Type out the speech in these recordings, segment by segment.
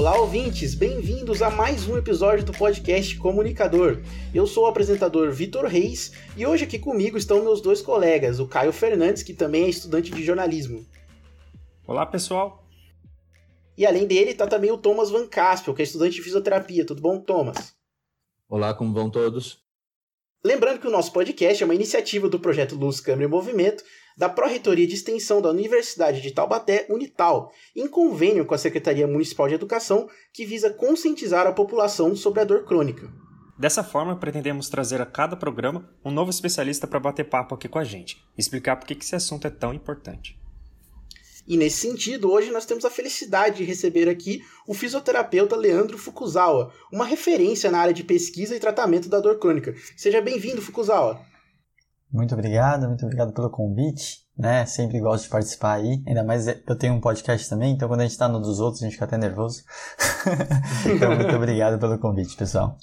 Olá, ouvintes! Bem-vindos a mais um episódio do podcast Comunicador. Eu sou o apresentador Vitor Reis e hoje aqui comigo estão meus dois colegas, o Caio Fernandes, que também é estudante de jornalismo. Olá, pessoal! E além dele está também o Thomas Van Caspel, que é estudante de fisioterapia. Tudo bom, Thomas? Olá, como vão todos? Lembrando que o nosso podcast é uma iniciativa do projeto Luz, Câmara e Movimento, da Pró-Reitoria de Extensão da Universidade de Taubaté, Unital, em convênio com a Secretaria Municipal de Educação, que visa conscientizar a população sobre a dor crônica. Dessa forma, pretendemos trazer a cada programa um novo especialista para bater papo aqui com a gente, e explicar por que esse assunto é tão importante. E nesse sentido, hoje nós temos a felicidade de receber aqui o fisioterapeuta Leandro Fukuzawa, uma referência na área de pesquisa e tratamento da dor crônica. Seja bem-vindo, Fukuzawa. Muito obrigado, muito obrigado pelo convite. Né? Sempre gosto de participar aí, ainda mais eu tenho um podcast também, então quando a gente está no dos outros a gente fica até nervoso. então, muito obrigado pelo convite, pessoal.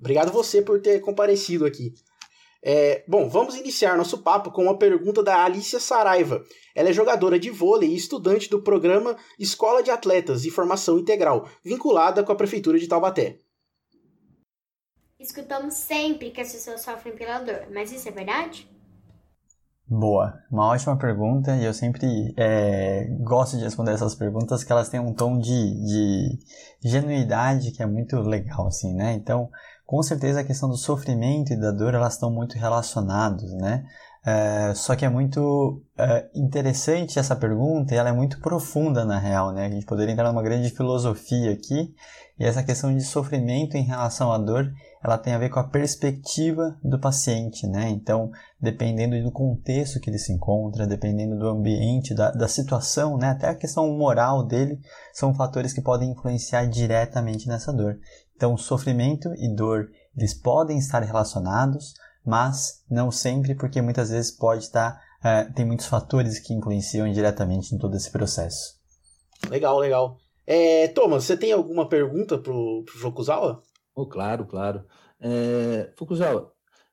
Obrigado você por ter comparecido aqui. É, bom, vamos iniciar nosso papo com uma pergunta da Alicia Saraiva. Ela é jogadora de vôlei e estudante do programa Escola de Atletas e Formação Integral, vinculada com a Prefeitura de Taubaté. Escutamos sempre que as pessoas sofrem pela dor, mas isso é verdade? Boa, uma ótima pergunta e eu sempre é, gosto de responder essas perguntas que elas têm um tom de, de genuidade que é muito legal, assim, né? Então, com certeza a questão do sofrimento e da dor elas estão muito relacionados, né? É, só que é muito é, interessante essa pergunta e ela é muito profunda na real, né? A gente poderia entrar numa grande filosofia aqui e essa questão de sofrimento em relação à dor ela tem a ver com a perspectiva do paciente, né? Então, dependendo do contexto que ele se encontra, dependendo do ambiente, da, da situação, né? Até a questão moral dele, são fatores que podem influenciar diretamente nessa dor. Então, sofrimento e dor, eles podem estar relacionados, mas não sempre, porque muitas vezes pode estar, uh, tem muitos fatores que influenciam diretamente em todo esse processo. Legal, legal. É, Thomas, você tem alguma pergunta pro, pro Fukuzawa? Oh, claro, claro. É,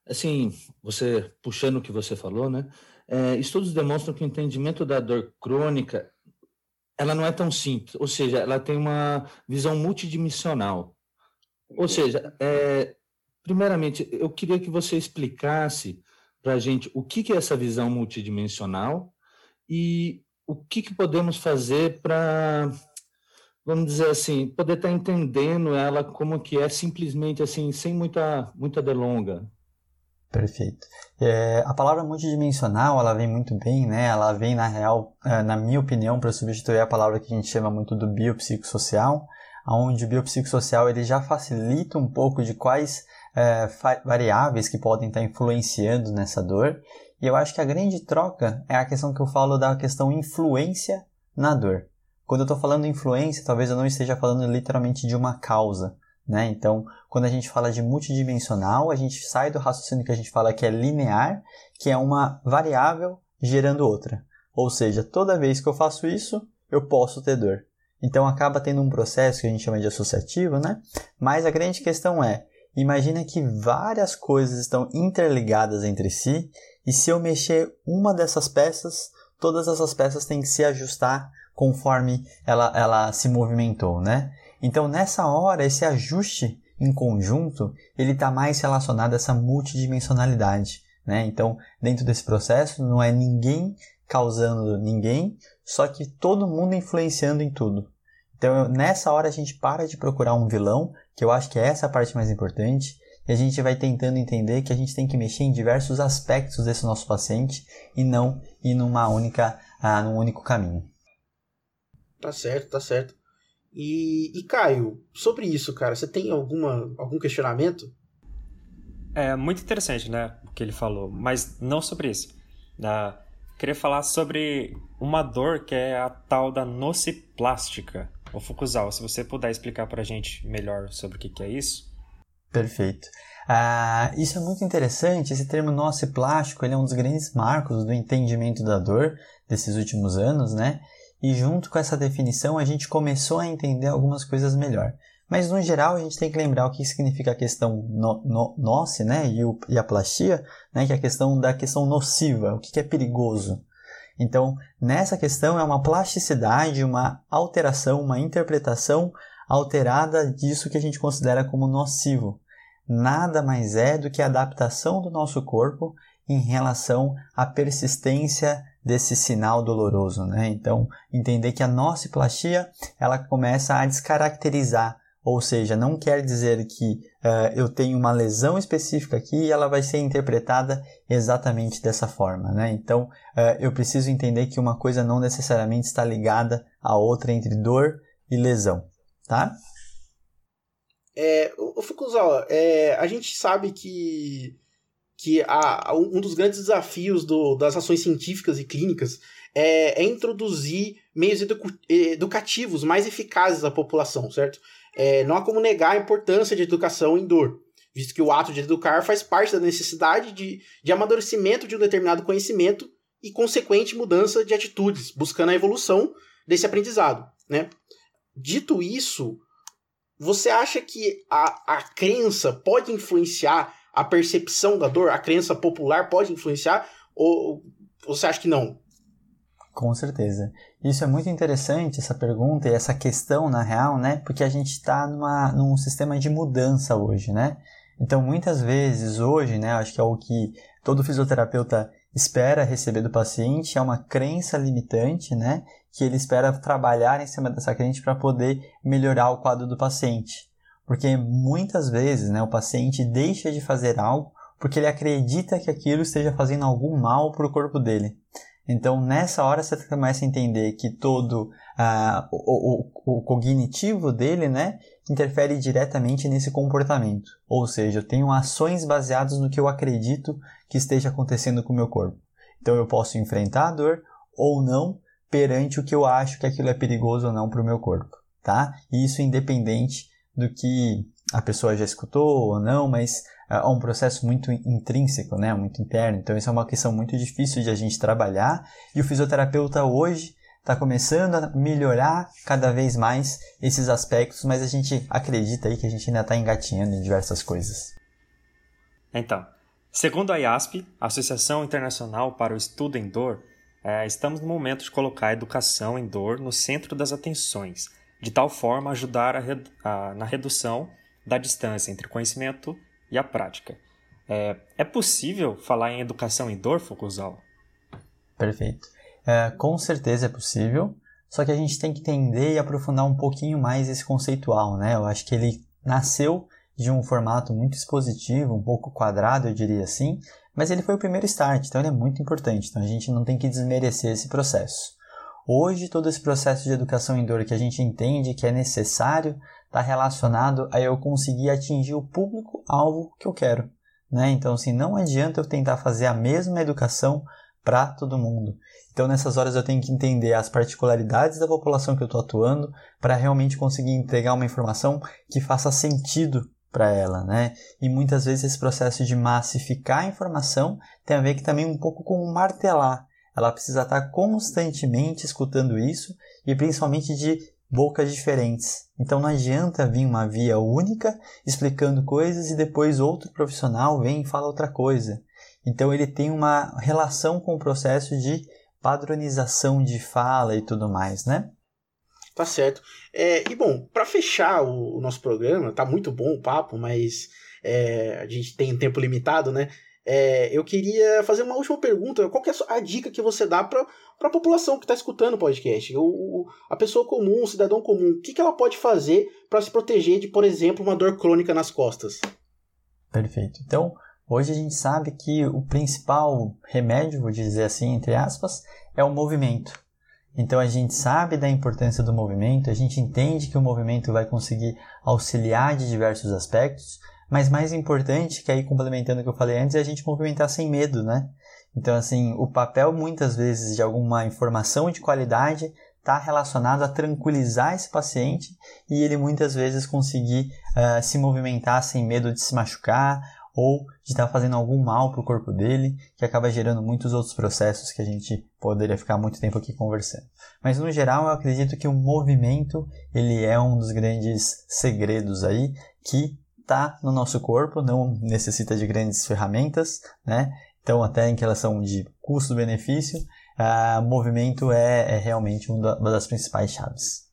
assim, você puxando o que você falou, né? É, estudos demonstram que o entendimento da dor crônica ela não é tão simples, ou seja, ela tem uma visão multidimensional. Ou seja, é, primeiramente, eu queria que você explicasse para a gente o que, que é essa visão multidimensional e o que, que podemos fazer para vamos dizer assim, poder estar tá entendendo ela como que é simplesmente assim, sem muita, muita delonga. Perfeito. É, a palavra multidimensional, ela vem muito bem, né? Ela vem, na real, é, na minha opinião, para substituir a palavra que a gente chama muito do biopsicossocial, onde o biopsicossocial ele já facilita um pouco de quais é, variáveis que podem estar tá influenciando nessa dor. E eu acho que a grande troca é a questão que eu falo da questão influência na dor. Quando eu estou falando influência, talvez eu não esteja falando literalmente de uma causa. Né? Então, quando a gente fala de multidimensional, a gente sai do raciocínio que a gente fala que é linear, que é uma variável gerando outra. Ou seja, toda vez que eu faço isso, eu posso ter dor. Então acaba tendo um processo que a gente chama de associativo, né? Mas a grande questão é, imagina que várias coisas estão interligadas entre si, e se eu mexer uma dessas peças, todas essas peças têm que se ajustar conforme ela, ela se movimentou, né? Então nessa hora esse ajuste em conjunto ele está mais relacionado a essa multidimensionalidade, né? Então dentro desse processo não é ninguém causando ninguém, só que todo mundo influenciando em tudo. Então nessa hora a gente para de procurar um vilão, que eu acho que é essa a parte mais importante, e a gente vai tentando entender que a gente tem que mexer em diversos aspectos desse nosso paciente e não ir numa única, ah, num único caminho. Tá certo, tá certo. E, e Caio, sobre isso, cara, você tem alguma, algum questionamento? É muito interessante, né, o que ele falou, mas não sobre isso. Uh, queria falar sobre uma dor que é a tal da nociplástica. O Fukuzawa, se você puder explicar para a gente melhor sobre o que, que é isso. Perfeito. Ah, isso é muito interessante. Esse termo nociplástico ele é um dos grandes marcos do entendimento da dor desses últimos anos, né? E junto com essa definição a gente começou a entender algumas coisas melhor. Mas no geral a gente tem que lembrar o que significa a questão no, no, noce, né, e, e a plastia, né, que é a questão da questão nociva, o que, que é perigoso. Então, nessa questão é uma plasticidade, uma alteração, uma interpretação alterada disso que a gente considera como nocivo. Nada mais é do que a adaptação do nosso corpo em relação à persistência desse sinal doloroso, né? Então, entender que a nociplastia, ela começa a descaracterizar, ou seja, não quer dizer que uh, eu tenho uma lesão específica aqui e ela vai ser interpretada exatamente dessa forma, né? Então, uh, eu preciso entender que uma coisa não necessariamente está ligada à outra entre dor e lesão, tá? É, o Fukuzawa, é, a gente sabe que que a, um dos grandes desafios do, das ações científicas e clínicas é, é introduzir meios edu, educativos mais eficazes à população, certo? É, não há como negar a importância de educação em dor, visto que o ato de educar faz parte da necessidade de, de amadurecimento de um determinado conhecimento e consequente mudança de atitudes, buscando a evolução desse aprendizado, né? Dito isso, você acha que a, a crença pode influenciar a percepção da dor, a crença popular pode influenciar? Ou você acha que não? Com certeza. Isso é muito interessante, essa pergunta e essa questão, na real, né? Porque a gente está num sistema de mudança hoje, né? Então, muitas vezes, hoje, né? Acho que é o que todo fisioterapeuta espera receber do paciente, é uma crença limitante, né? Que ele espera trabalhar em cima dessa crença para poder melhorar o quadro do paciente. Porque muitas vezes né, o paciente deixa de fazer algo porque ele acredita que aquilo esteja fazendo algum mal para o corpo dele. Então, nessa hora, você começa a entender que todo uh, o, o, o, cognitivo dele né, interfere diretamente nesse comportamento. Ou seja, eu tenho ações baseadas no que eu acredito que esteja acontecendo com o meu corpo. Então, eu posso enfrentar a dor ou não perante o que eu acho que aquilo é perigoso ou não para o meu corpo. Tá? E isso independente do que a pessoa já escutou ou não, mas é um processo muito intrínseco, né, muito interno. Então isso é uma questão muito difícil de a gente trabalhar e o fisioterapeuta hoje está começando a melhorar cada vez mais esses aspectos, mas a gente acredita aí que a gente ainda está engatinhando em diversas coisas. Então, segundo a IASP, Associação Internacional para o Estudo em Dor, é, estamos no momento de colocar a educação em dor no centro das atenções de tal forma ajudar a a, na redução da distância entre o conhecimento e a prática. É, é possível falar em educação em dor, Fukuzal? Perfeito. É, com certeza é possível, só que a gente tem que entender e aprofundar um pouquinho mais esse conceitual, né? Eu acho que ele nasceu de um formato muito expositivo, um pouco quadrado, eu diria assim, mas ele foi o primeiro start, então ele é muito importante, então a gente não tem que desmerecer esse processo. Hoje, todo esse processo de educação em dor que a gente entende que é necessário está relacionado a eu conseguir atingir o público-alvo que eu quero. Né? Então, assim, não adianta eu tentar fazer a mesma educação para todo mundo. Então, nessas horas, eu tenho que entender as particularidades da população que eu estou atuando para realmente conseguir entregar uma informação que faça sentido para ela, né? E muitas vezes esse processo de massificar a informação tem a ver que também um pouco com martelar ela precisa estar constantemente escutando isso e principalmente de bocas diferentes. Então não adianta vir uma via única explicando coisas e depois outro profissional vem e fala outra coisa. Então ele tem uma relação com o processo de padronização de fala e tudo mais, né? Tá certo. É, e bom, para fechar o, o, nosso programa, tá muito bom o papo, mas é, a gente tem um tempo limitado, né? É, eu queria fazer uma última pergunta. Qual é a dica que você dá para a população que está escutando o podcast? O, a pessoa comum, o cidadão comum, o que, que ela pode fazer para se proteger de, por exemplo, uma dor crônica nas costas? Perfeito. Então, hoje a gente sabe que o principal remédio, vou dizer assim, entre aspas, é o movimento. Então a gente sabe da importância do movimento, a gente entende que o movimento vai conseguir auxiliar de diversos aspectos, mas mais importante, que aí complementando o que eu falei antes, é a gente movimentar sem medo, né? Então, assim, o papel muitas vezes de alguma informação de qualidade está relacionado a tranquilizar esse paciente e ele muitas vezes conseguir uh, se movimentar sem medo de se machucar ou de estar tá fazendo algum mal para o corpo dele, que acaba gerando muitos outros processos que a gente poderia ficar muito tempo aqui conversando. Mas no geral, eu acredito que o movimento ele é um dos grandes segredos aí que está no nosso corpo, não necessita de grandes ferramentas, né? Então, até em relação de custo-benefício, uh, movimento é, é realmente uma das principais chaves.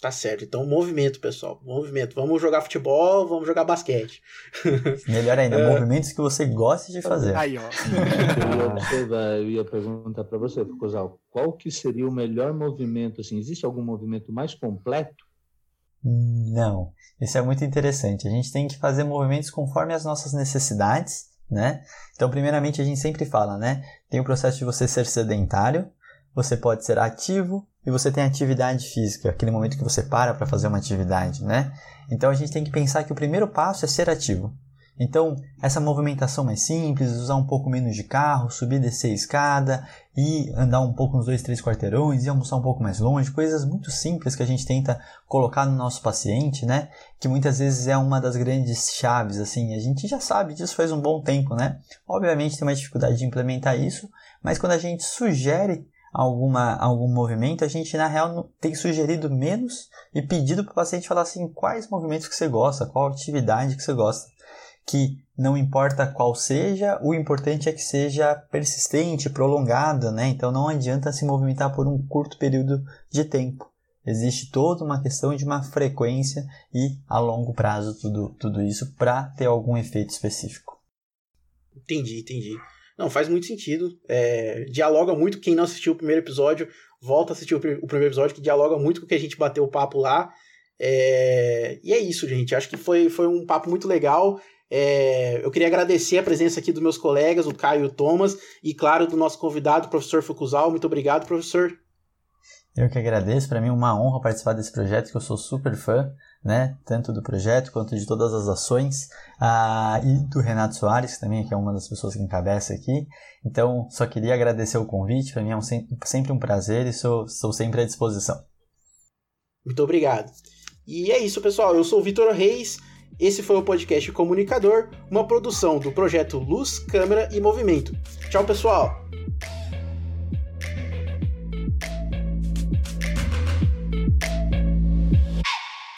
Tá certo. Então, movimento, pessoal. Movimento. Vamos jogar futebol, vamos jogar basquete. Melhor ainda, é... movimentos que você gosta de fazer. Aí, ó. eu, ia observar, eu ia perguntar para você, Fukuzal, qual que seria o melhor movimento? Assim, existe algum movimento mais completo? Não. Isso é muito interessante. A gente tem que fazer movimentos conforme as nossas necessidades, né? Então, primeiramente, a gente sempre fala, né? Tem o processo de você ser sedentário, você pode ser ativo e você tem atividade física, aquele momento que você para para fazer uma atividade, né? Então a gente tem que pensar que o primeiro passo é ser ativo. Então, essa movimentação mais simples, usar um pouco menos de carro, subir e descer a escada, e andar um pouco nos dois, três quarteirões, e almoçar um pouco mais longe, coisas muito simples que a gente tenta colocar no nosso paciente, né? Que muitas vezes é uma das grandes chaves, assim, a gente já sabe disso faz um bom tempo, né? Obviamente tem uma dificuldade de implementar isso, mas quando a gente sugere alguma, algum movimento, a gente na real tem sugerido menos e pedido para o paciente falar assim quais movimentos que você gosta, qual atividade que você gosta. Que não importa qual seja, o importante é que seja persistente, prolongada, né? Então não adianta se movimentar por um curto período de tempo. Existe toda uma questão de uma frequência e a longo prazo tudo, tudo isso para ter algum efeito específico. Entendi, entendi. Não, faz muito sentido. É, dialoga muito. Quem não assistiu o primeiro episódio, volta a assistir o, o, primeiro episódio, que dialoga muito com o que a gente bateu o papo lá. É, e é isso, gente. Acho que foi, foi um papo muito legal. É, eu queria agradecer a presença aqui dos meus colegas, o Caio e o Thomas, e claro, do nosso convidado, o professor Fucusal. Muito obrigado, professor. Eu que agradeço. Para mim é uma honra participar desse projeto, que eu sou super fã né? Tanto do projeto quanto de todas as ações. Ah, e do Renato Soares, também, que é uma das pessoas que encabeça aqui. Então, só queria agradecer o convite. Para mim é um, sempre um prazer e sou, sou sempre à disposição. Muito obrigado. E é isso, pessoal. Eu sou o Vitor Reis. Esse foi o podcast Comunicador, uma produção do projeto Luz, Câmera e Movimento. Tchau, pessoal!